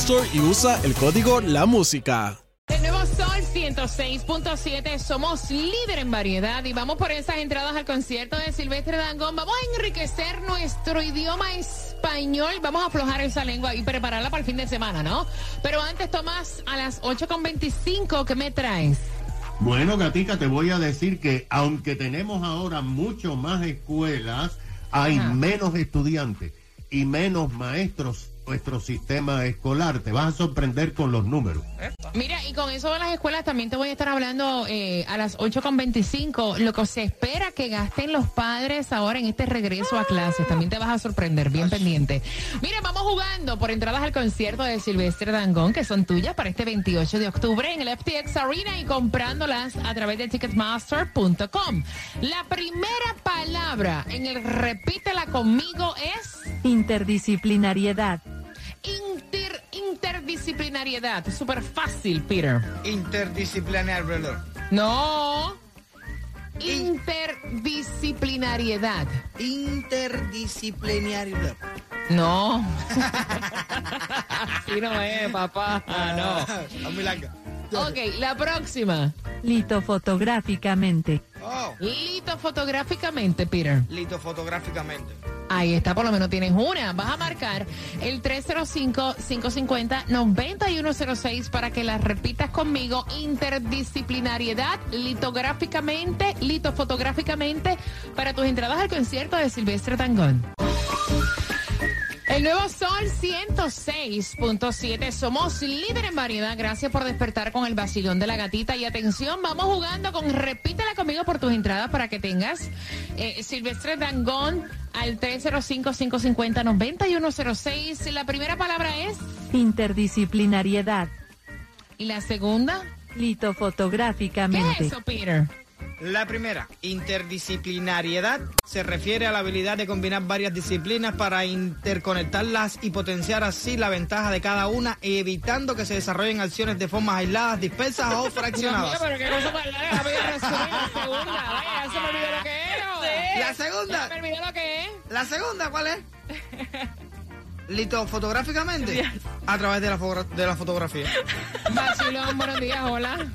Store y usa el código La Música. El nuevo Sol 106.7, somos líder en variedad y vamos por esas entradas al concierto de Silvestre Dangón. Vamos a enriquecer nuestro idioma español, vamos a aflojar esa lengua y prepararla para el fin de semana, ¿no? Pero antes, Tomás, a las 8.25, ¿qué me traes? Bueno, Gatica, te voy a decir que aunque tenemos ahora mucho más escuelas, hay Ajá. menos estudiantes y menos maestros nuestro sistema escolar. Te vas a sorprender con los números. Mira, y con eso de las escuelas también te voy a estar hablando eh, a las 8.25. Lo que se espera que gasten los padres ahora en este regreso a clases. También te vas a sorprender, bien pendiente. Mira, vamos jugando por entradas al concierto de Silvestre Dangón, que son tuyas para este 28 de octubre en el FTX Arena y comprándolas a través de ticketmaster.com. La primera palabra en el repítela conmigo es Interdisciplinariedad. inter- interdisciplinariedad. Súper fácil, Peter. Interdisciplinario. No. Interdisciplinariedad. Interdisciplinario. No. Así no es, papá. No. A muy larga. Ok, la próxima. Litofotográficamente. Oh, Lito fotográficamente, Peter. listo fotográficamente. Ahí está, por lo menos tienes una. Vas a marcar el 305-550-9106 para que la repitas conmigo. Interdisciplinariedad, litográficamente, litofotográficamente, para tus entradas al concierto de Silvestre Tangón. El nuevo Sol 106.7. Somos líder en variedad. Gracias por despertar con el vacilón de la gatita. Y atención, vamos jugando con Repítela conmigo por tus entradas para que tengas eh, Silvestre Dangón al 305-550-9106. La primera palabra es. Interdisciplinariedad. ¿Y la segunda? ¿Qué Litofotográficamente. es eso, Peter? La primera, interdisciplinariedad, se refiere a la habilidad de combinar varias disciplinas para interconectarlas y potenciar así la ventaja de cada una, evitando que se desarrollen acciones de formas aisladas, dispersas o fraccionadas. pero qué cosa la segunda. Vaya, se me olvidó lo que era. La segunda, Se me olvidó lo que es. la segunda, ¿cuál es? Lito fotográficamente, a través de la, de la fotografía. Vacilón, buenos días, hola.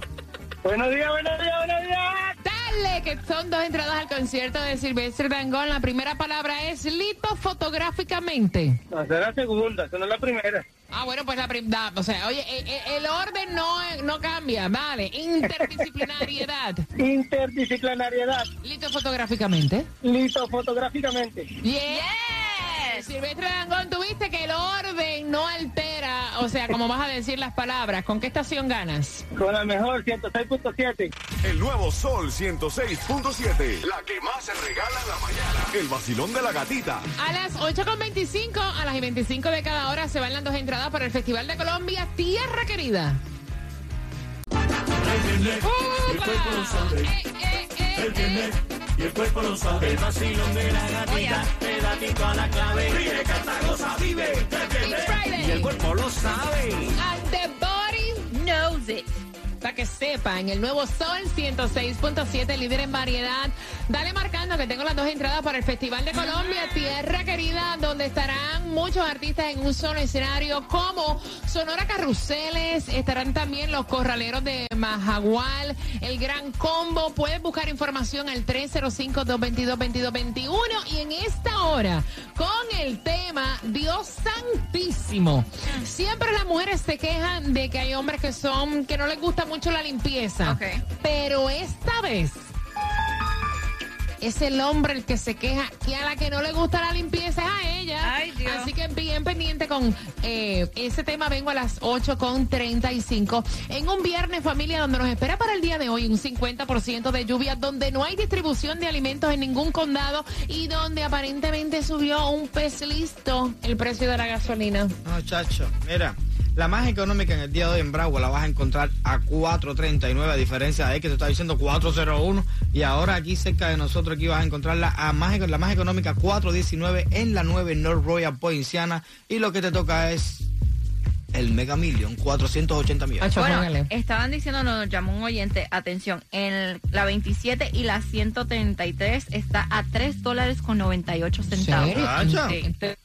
Buenos días, buenos días, buenos días. Dale, que son dos entradas al concierto de Silvestre Dangón. La primera palabra es lito fotográficamente. No, esa es la segunda, esa no es la primera. Ah, bueno, pues la primera, o sea, oye, eh, eh, el orden no, no cambia, vale. Interdisciplinariedad. Interdisciplinariedad, Lito fotográficamente. litofotográficamente. Yes. Silvestre Dangón, tuviste que el orden no altera, o sea, como vas a decir las palabras. ¿Con qué estación ganas? Con la mejor, 106.7. El nuevo Sol 106.7. La que más se regala en la mañana. El vacilón de la gatita. A las 8.25, a las y 25 de cada hora se van las dos entradas para el Festival de Colombia, Tierra Querida. ¡Upa! Eh, eh, eh. Y el cuerpo lo sabe, el vacilón de la gatita, pedatito a la clave. Vive, canta, goza, vive, y el cuerpo lo sabe. And the body knows it. Para que sepan, el nuevo Sol 106.7, líder en variedad. Dale marcando que tengo las dos entradas para el Festival de Colombia, Tierra Querida, donde estarán muchos artistas en un solo escenario, como Sonora Carruseles, estarán también los Corraleros de Majagual, el Gran Combo. Puedes buscar información al 305-222-2221 y en esta hora, con el tema Dios Santísimo. Siempre las mujeres se quejan de que hay hombres que son, que no les gusta la limpieza. Pero esta vez es el hombre el que se queja que a la que no le gusta la limpieza es a ella. Ay, Dios. Así que bien pendiente con eh, ese tema. Vengo a las 8 con 35 en un viernes familia donde nos espera para el día de hoy un 50% de lluvia, donde no hay distribución de alimentos en ningún condado y donde aparentemente subió un pez listo el precio de la gasolina. No, chacho, mira, la más económica en el día de hoy en Bragua la vas a encontrar a 4.39, a diferencia de que te está diciendo 4.01 y ahora aquí cerca de nosotros aquí vas a encontrarla a más, la más económica 4.19 en la 9 North Royal Poinciana y lo que te toca es el Mega Million, 480 millones. Bueno, estaban diciendo, nos llamó un oyente, atención, en la 27 y la 133 está a 3 dólares con 98 centavos. Sí.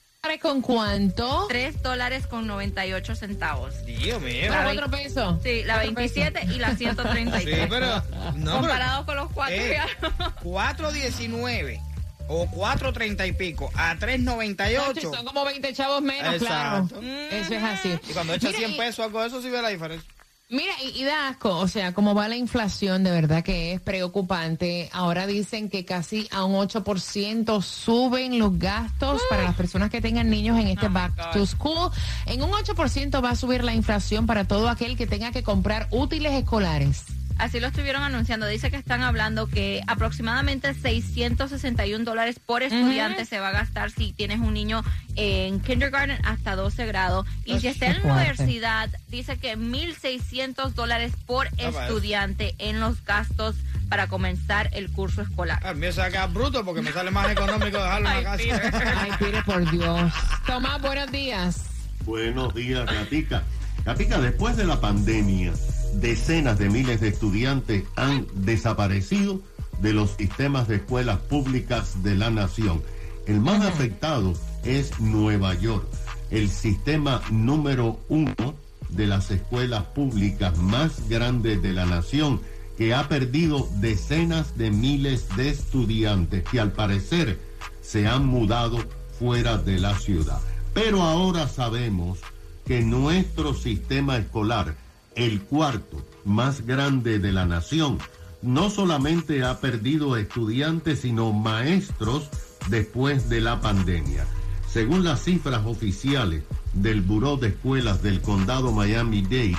¿Con cuánto? 3 dólares con 98 centavos. Dios mío. ¿Con La otro peso? Sí, la Otro 27 y la Sí, 133. pero... No, pero- Comparado con los cuatro. Eh, ya. 4.19 o 4.30 y pico a Acho, 3.98. Son como 20 chavos menos, claro. Exacto. Eso es así. Y cuando echa Mira, 100 y- pesos o algo de eso, sí ve la diferencia. Mira, y, y da asco, o sea, como va la inflación, de verdad que es preocupante. Ahora dicen que casi a un 8% suben los gastos para las personas que tengan niños en este Oh Back to School. En un 8% va a subir la inflación para todo aquel que tenga que comprar útiles escolares. Así lo estuvieron anunciando. Dice que están hablando que aproximadamente 661 dólares por estudiante se va a gastar si tienes un niño en kindergarten hasta 12 grados. Y si está en la universidad, dice que 1.600 dólares por eso. estudiante en los gastos para comenzar el curso escolar. A mí me saca bruto porque me sale más económico dejarlo en la Ay, casa. Ay, pide por Dios. Tomás, buenos días. Buenos días, Gatica. Gatica, después de la pandemia, decenas de miles de estudiantes han desaparecido de los sistemas de escuelas públicas de la nación. El más afectado es Nueva York, el sistema número uno de las escuelas públicas más grandes de la nación, que ha perdido decenas de miles de estudiantes que al parecer se han mudado fuera de la ciudad. Pero ahora sabemos que nuestro sistema escolar, el cuarto más grande de la nación, no solamente ha perdido estudiantes, sino maestros después de la pandemia. Según las cifras oficiales del Buró de Escuelas del Condado Miami-Dade,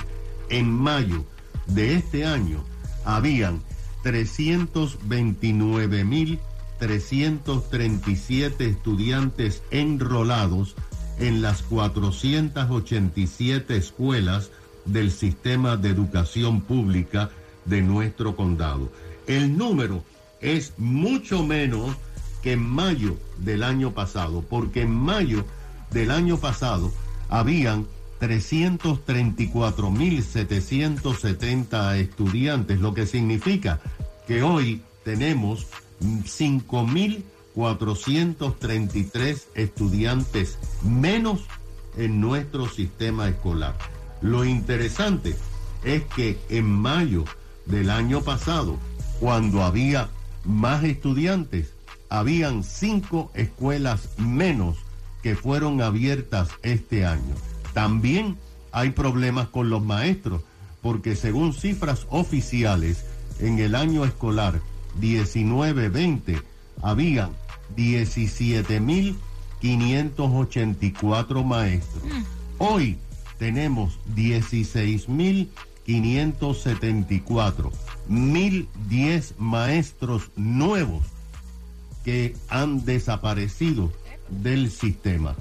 en mayo de este año habían 329.337 estudiantes enrolados en las 487 escuelas del sistema de educación pública de nuestro condado. El número es mucho menos que en mayo del año pasado, porque en mayo del año pasado habían 334.770 estudiantes, lo que significa que hoy tenemos 5.433 estudiantes menos en nuestro sistema escolar. Lo interesante es que en mayo del año pasado, cuando había más estudiantes, habían cinco escuelas menos que fueron abiertas este año. También hay problemas con los maestros, porque según cifras oficiales, en el año escolar 19-20 habían 17.584 maestros. Hoy tenemos 16.574, 1.010 maestros nuevos que han desaparecido del sistema.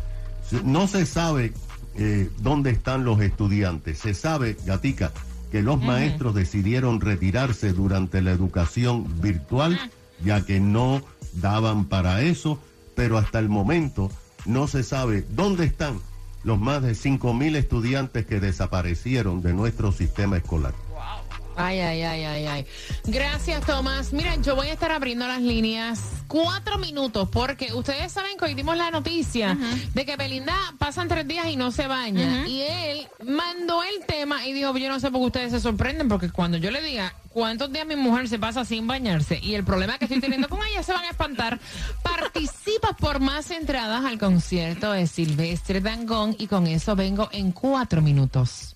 No se sabe eh, dónde están los estudiantes. Se sabe, Gatica, que los maestros decidieron retirarse durante la educación virtual, ya que no daban para eso, pero hasta el momento no se sabe dónde están los más de 5.000 estudiantes que desaparecieron de nuestro sistema escolar. Ay, ay, ay, ay, ay. Gracias, Tomás. Mira, yo voy a estar abriendo las líneas cuatro minutos porque ustedes saben que hoy dimos la noticia de que Belinda pasan tres días y no se baña. Y él mandó el tema y dijo, yo no sé por qué ustedes se sorprenden porque cuando yo le diga cuántos días mi mujer se pasa sin bañarse y el problema que estoy teniendo con ella se van a espantar, participa por más entradas al concierto de Silvestre Dangón y con eso vengo en cuatro minutos.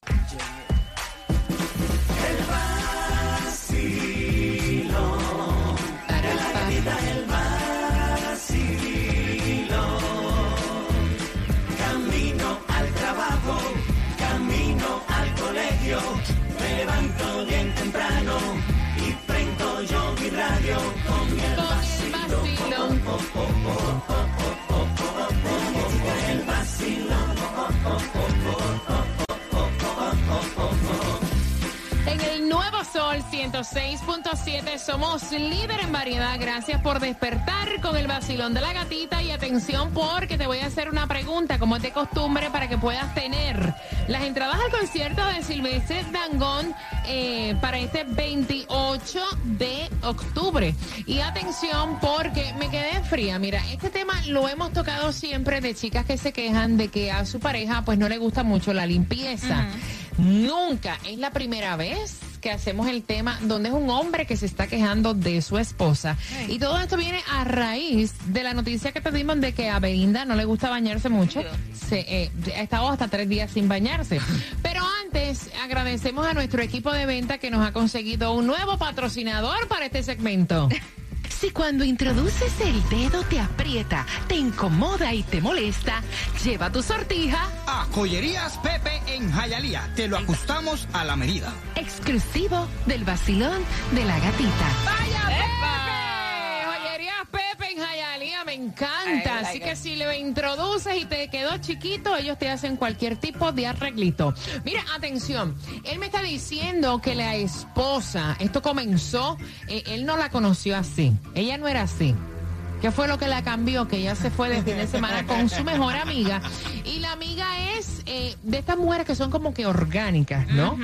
Sol 106.7 somos líder en variedad. Gracias por despertar con el vacilón de la gatita y atención porque te voy a hacer una pregunta como es de costumbre para que puedas tener las entradas al concierto de Silvestre Dangón eh, para este 28 de octubre. Y atención porque me quedé fría. Mira, este tema lo hemos tocado siempre de chicas que se quejan de que a su pareja pues no le gusta mucho la limpieza. Nunca es la primera vez que hacemos el tema donde es un hombre que se está quejando de su esposa. Y todo esto viene a raíz de la noticia que te dimos de que a Belinda no le gusta bañarse mucho. Se, eh, ha estado hasta tres días sin bañarse. Pero antes agradecemos a nuestro equipo de venta que nos ha conseguido un nuevo patrocinador para este segmento. Si cuando introduces el dedo te aprieta, te incomoda y te molesta, lleva tu sortija A Joyerías Pepe en Jayalía. Te lo ajustamos a la medida. exclusivo del vacilón de la gatita. ¡Vaya Pepe! Joyerías Pepe en Jayalía, me encanta. Así que si le introduces y te quedó chiquito, ellos te hacen cualquier tipo de arreglito. Mira, atención, él me está diciendo que la esposa, esto comenzó, eh, él no la conoció así, ella no era así. ¿Qué fue lo que la cambió? Que ella se fue de fin de semana con su mejor amiga. Y la amiga es eh, de estas mujeres que son como que orgánicas, ¿no?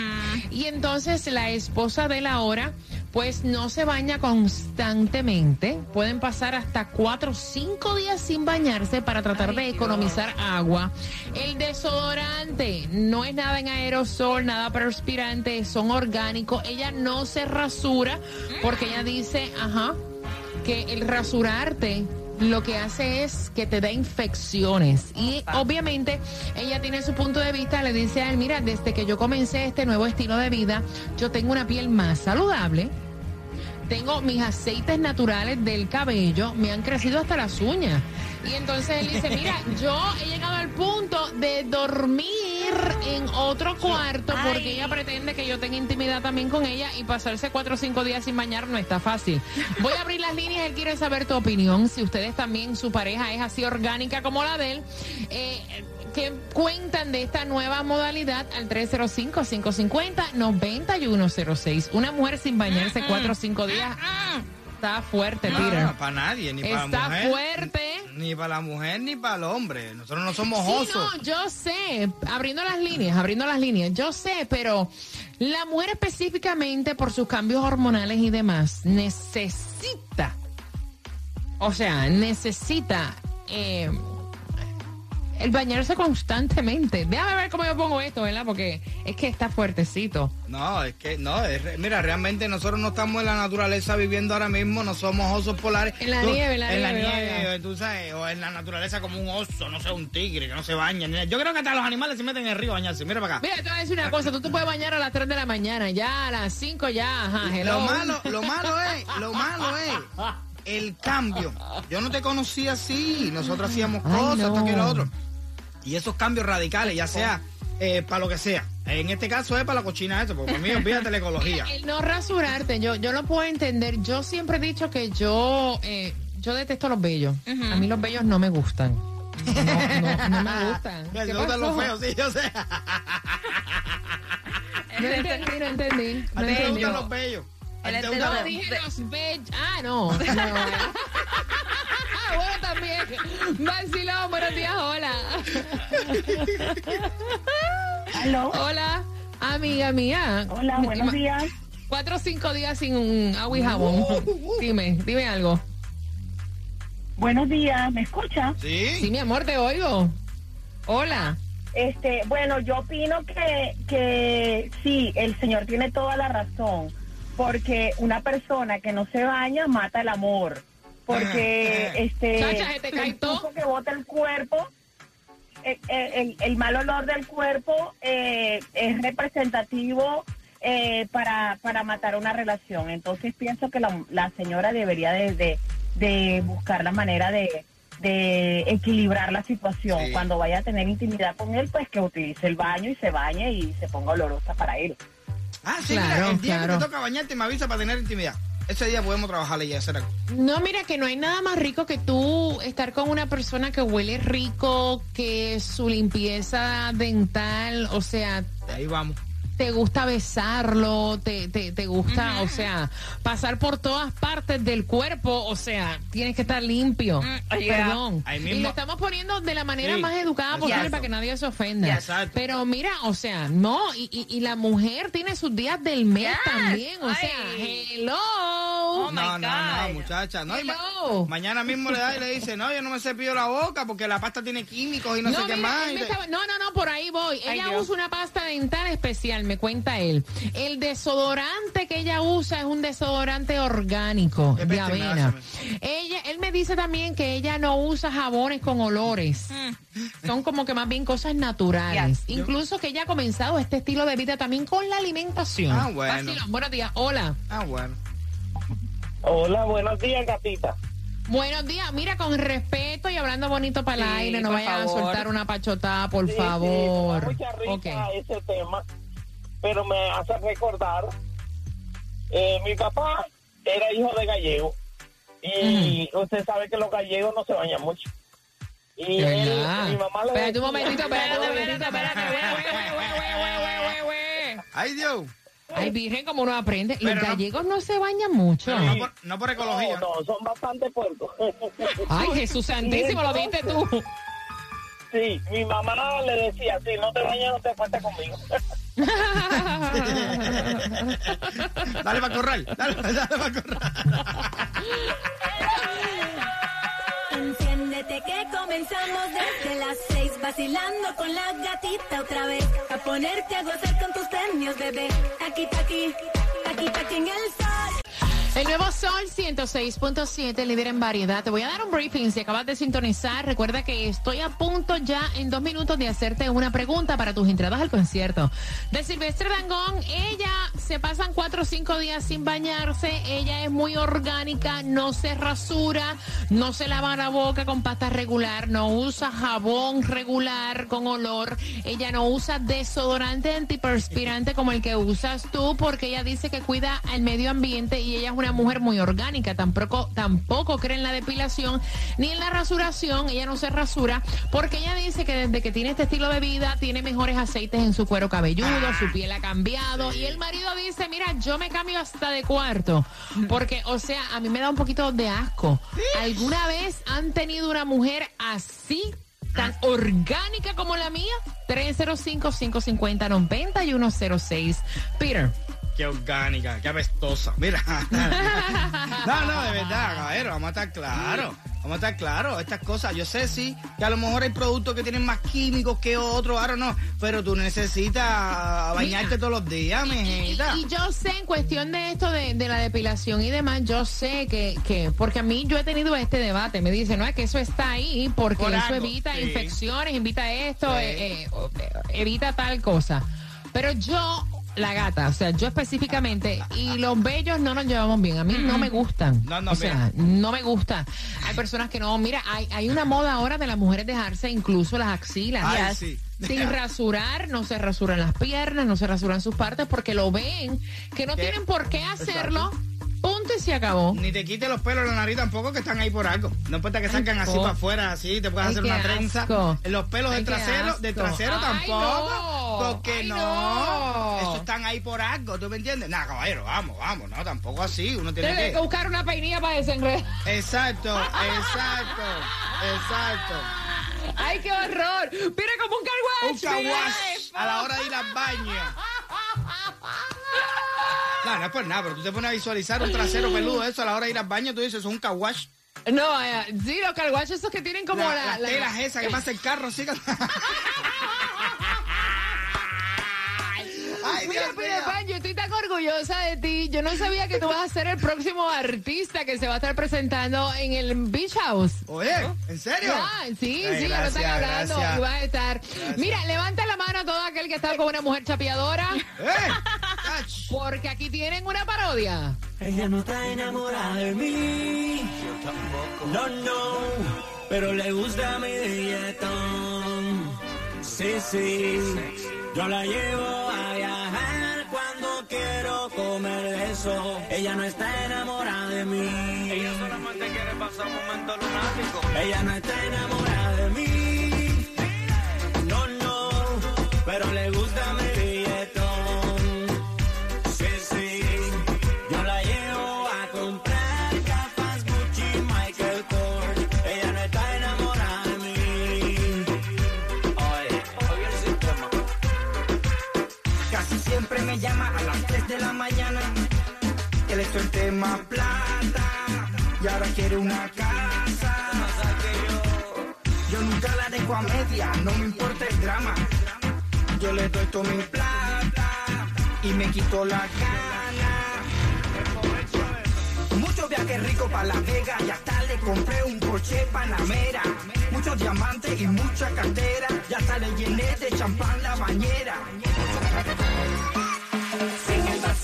Y entonces la esposa de la hora, pues no se baña constantemente. Pueden pasar hasta cuatro o cinco días sin bañarse para tratar de economizar agua. El desodorante no es nada en aerosol, nada perspirante, son orgánicos. Ella no se rasura porque ella dice, ajá, que el rasurarte lo que hace es que te da infecciones. Y obviamente ella tiene su punto de vista, le dice a él, mira, desde que yo comencé este nuevo estilo de vida, yo tengo una piel más saludable. Tengo mis aceites naturales del cabello, me han crecido hasta las uñas. Y entonces él dice, mira, yo he llegado al punto de dormir en otro cuarto porque ella pretende que yo tenga intimidad también con ella y pasarse cuatro o cinco días sin bañar no está fácil. Voy a abrir las líneas, él quiere saber tu opinión, si ustedes también, su pareja es así orgánica como la de él. Eh, ¿Qué cuentan de esta nueva modalidad al 305-550-9106? Una mujer sin bañarse cuatro o cinco días. Está fuerte, Peter. No, para nadie, ni para la Está mujer. fuerte. Ni para la mujer ni para el hombre. Nosotros no somos Sí, osos. no, yo sé, abriendo las líneas, abriendo las líneas, yo sé, pero la mujer específicamente por sus cambios hormonales y demás necesita, o sea, necesita eh, el bañarse constantemente. Déjame ver cómo yo pongo esto, ¿verdad? Porque es que está fuertecito. No, es que no, es mira, realmente nosotros no estamos en la naturaleza viviendo ahora mismo, no somos osos polares. En la Tú- nieve, en la en la nieve, vaya. tú sabes, o en la naturaleza como un oso, no sé, un tigre que no se baña. Yo creo que hasta los animales se meten en el río a bañarse. Mira para acá. Mira, te voy a decir una cosa, tú te puedes bañar a las 3 de la mañana, ya a las 5 ya, ajá, hello. Lo malo, lo malo es, lo malo es el cambio. Yo no te conocí así, nosotros hacíamos Ay, cosas, esto no. que lo otro. Y esos cambios radicales, ya sea eh, para lo que sea. En este caso es para la cochina esto, porque para mí olvídate la ecología. El no rasurarte, yo, yo lo puedo entender. Yo siempre he dicho que yo, eh, yo detesto los bellos. A mí los bellos no me gustan. No, no, no me gustan. ¿Qué te gustan los feos, sí, yo sé. No entendí, no entendí. A No ti te gustan los bellos. A No, los- dije los bellos. Ah, no. no. también. Vacilón, buenos días, hola. Aló. Hola, amiga mía. Hola, buenos días. Cuatro o cinco días sin un agua y jabón. Dime, dime algo. Buenos días, ¿me escucha? Sí. Sí, mi amor, te oigo. Hola. Este, bueno, yo opino que, que sí, el señor tiene toda la razón, porque una persona que no se baña mata el amor, porque este, Chacha, se te cae el que bota el cuerpo, el, el mal olor del cuerpo eh, es representativo eh, para, para matar una relación. Entonces pienso que la, la señora debería de, de, de buscar la manera de, de equilibrar la situación. Sí. Cuando vaya a tener intimidad con él, pues que utilice el baño y se bañe y se ponga olorosa para él. Ah, sí, Claro, mira, el día claro. que te toca bañarte me avisa para tener intimidad. Ese día podemos trabajarle y hacer algo. No, mira que no hay nada más rico que tú estar con una persona que huele rico, que su limpieza dental, o sea, Ahí vamos. Te gusta besarlo, te, te, te gusta, o sea, pasar por todas partes del cuerpo, o sea, tienes que estar limpio. Perdón. Ahí Y mismo. lo estamos poniendo de la manera Sí. más educada posible Yes. para que nadie se ofenda. Exacto. Pero mira, o sea, no, y, y, y la mujer tiene sus días del mes Yes. también, o Ay. sea, hello. Oh, my no, no, no, muchacha. No, y ma- Hello. mañana mismo le da y le dice, no, yo no me cepillo la boca porque la pasta tiene químicos y no, sé qué mira, más. estaba- no, no, no, por ahí voy. Ay, ella Dios. usa una pasta dental especial, me cuenta él. El desodorante que ella usa es un desodorante orgánico de avena. Ella, él me dice también que ella no usa jabones con olores. Son como que más bien cosas naturales. Yes. Incluso que ella ha comenzado este estilo de vida también con la alimentación. Ah, bueno. Vacilón, buenos días. Hola. Ah, bueno. Hola, buenos días, gatita. Buenos días. Mira, con respeto y hablando bonito para el Sí, aire, no vayan a favor. soltar una pachotada, por Sí, sí, me da favor. mucha risa Ok. ese tema, pero me hace recordar. eh, mi papá era hijo de gallego y usted sabe que los gallegos no se bañan mucho. Y él, mi mamá le Espérate un momentito, espérate, espérate, espérate. Ay, Dios. Ay, virgen, como uno aprende. Los Pero no- gallegos no se bañan mucho. No por, no por ecología. No, no, son bastante puercos. Ay, Jesús santísimo, lo viste tú. Sí, mi mamá le decía, si no te bañas, no te acuestes conmigo. Dale para corral. Dale, dale para corral. Que comenzamos desde las seis vacilando con la gatita otra vez. A ponerte a gozar con tus premios bebé. Aquí aquí aquí aquí en el El nuevo Sol 106.7, líder en variedad. Te voy a dar un briefing si acabas de sintonizar. Recuerda que estoy a punto ya en dos minutos de hacerte una pregunta para tus entradas al concierto de Silvestre Dangón. Ella se pasan cuatro o cinco días sin bañarse. Ella es muy orgánica, no se rasura, no se lava la boca con pasta regular, no usa jabón regular con olor. Ella no usa desodorante antiperspirante como el que usas tú porque ella dice que cuida al medio ambiente y ella es una mujer muy orgánica. Tampoco, tampoco cree en la depilación ni en la rasuración. Ella no se rasura porque ella dice que desde que tiene este estilo de vida tiene mejores aceites en su cuero cabelludo, su piel ha cambiado. Y el marido dice, mira, yo me cambio hasta de cuarto. Porque, o sea, a mí me da un poquito de asco. ¿Alguna vez han tenido una mujer así? Tan orgánica como la mía, 305-550-9106. Peter. Qué orgánica, qué apestosa. Mira. no, no, de verdad, caballero, vamos a estar claros. Vamos a estar claros, estas cosas. Yo sé, sí, que a lo mejor hay productos que tienen más químicos que otros, ahora no. Pero tú necesitas bañarte todos los días, mi Y, y yo sé, en cuestión de esto de, de la depilación y demás, yo sé que, que, porque a mí yo he tenido este debate, me dicen, no, es que eso está ahí, porque Por eso algo, evita sí. infecciones, evita esto, Sí. eh, eh, eh, evita tal cosa. Pero yo, la gata, o sea, yo específicamente, y los bellos no nos llevamos bien, a mí no me gustan. No, no, o sea, no me gusta. Hay personas que no, mira, hay, hay una moda ahora de las mujeres dejarse incluso las axilas. Ay, Yes. sí. Sin rasurar, no se rasuran las piernas, no se rasuran sus partes porque lo ven, que no ¿Qué? tienen por qué hacerlo. Y se acabó. Ni te quites los pelos de la nariz tampoco, que están ahí por algo. No importa que salgan así para afuera, así, te puedes Ay, hacer una trenza. asco. Los pelos Ay, del qué trasero, asco. trasero Ay, tampoco. no. Porque no. no. Eso están ahí por algo, ¿tú me entiendes? Nada, caballero, vamos, vamos, no, tampoco así. Uno tiene que. que buscar una peinilla para desenredar. Exacto, exacto, exacto. ¡Ay, qué horror! ¡Mira como un carwash! Un eso. a la hora de ir al baño. No, no es por nada, pero tú te pones a visualizar un trasero peludo eso a la hora de ir al baño, tú dices, es un kawash. No, eh, sí, los carguachos esos que tienen como La- la... las la- telas esas que pasa el carro, que... Ay, Mira. Pan, yo estoy tan orgullosa de ti. Yo no sabía que tú vas a ser el próximo artista que se va a estar presentando en el Beach House. Oye, ¿en serio? Ya, sí, Ay, sí, ya lo están hablando gracias. y vas a estar. Mira, levanta la mano a todo aquel que está con una mujer chapeadora. Eh, Porque aquí tienen una parodia. Ella no está enamorada de mí. No, no. Pero le gusta mi billetón. Sí, sí. Yo la llevo a viajar cuando quiero comer eso. Ella no está enamorada de mí. Ella solamente quiere pasar un momento lunático. Ella no está enamorada de mí. De la mañana. Que le suelte más plata. Y ahora quiere una casa. Yo nunca la dejo a media, no me importa el drama. Yo le doy toda mi plata y me quito la gana. Muchos viajes ricos para La Vega y hasta le compré un Porsche Panamera. Muchos diamantes y mucha cartera. Y hasta le llené de champán la bañera.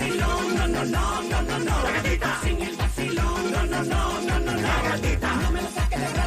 Vacilón, no, no, no, no, no, no. La gatita. Sin el vacilón, no, no, no, no, no, no. La gatita. No me lo saques de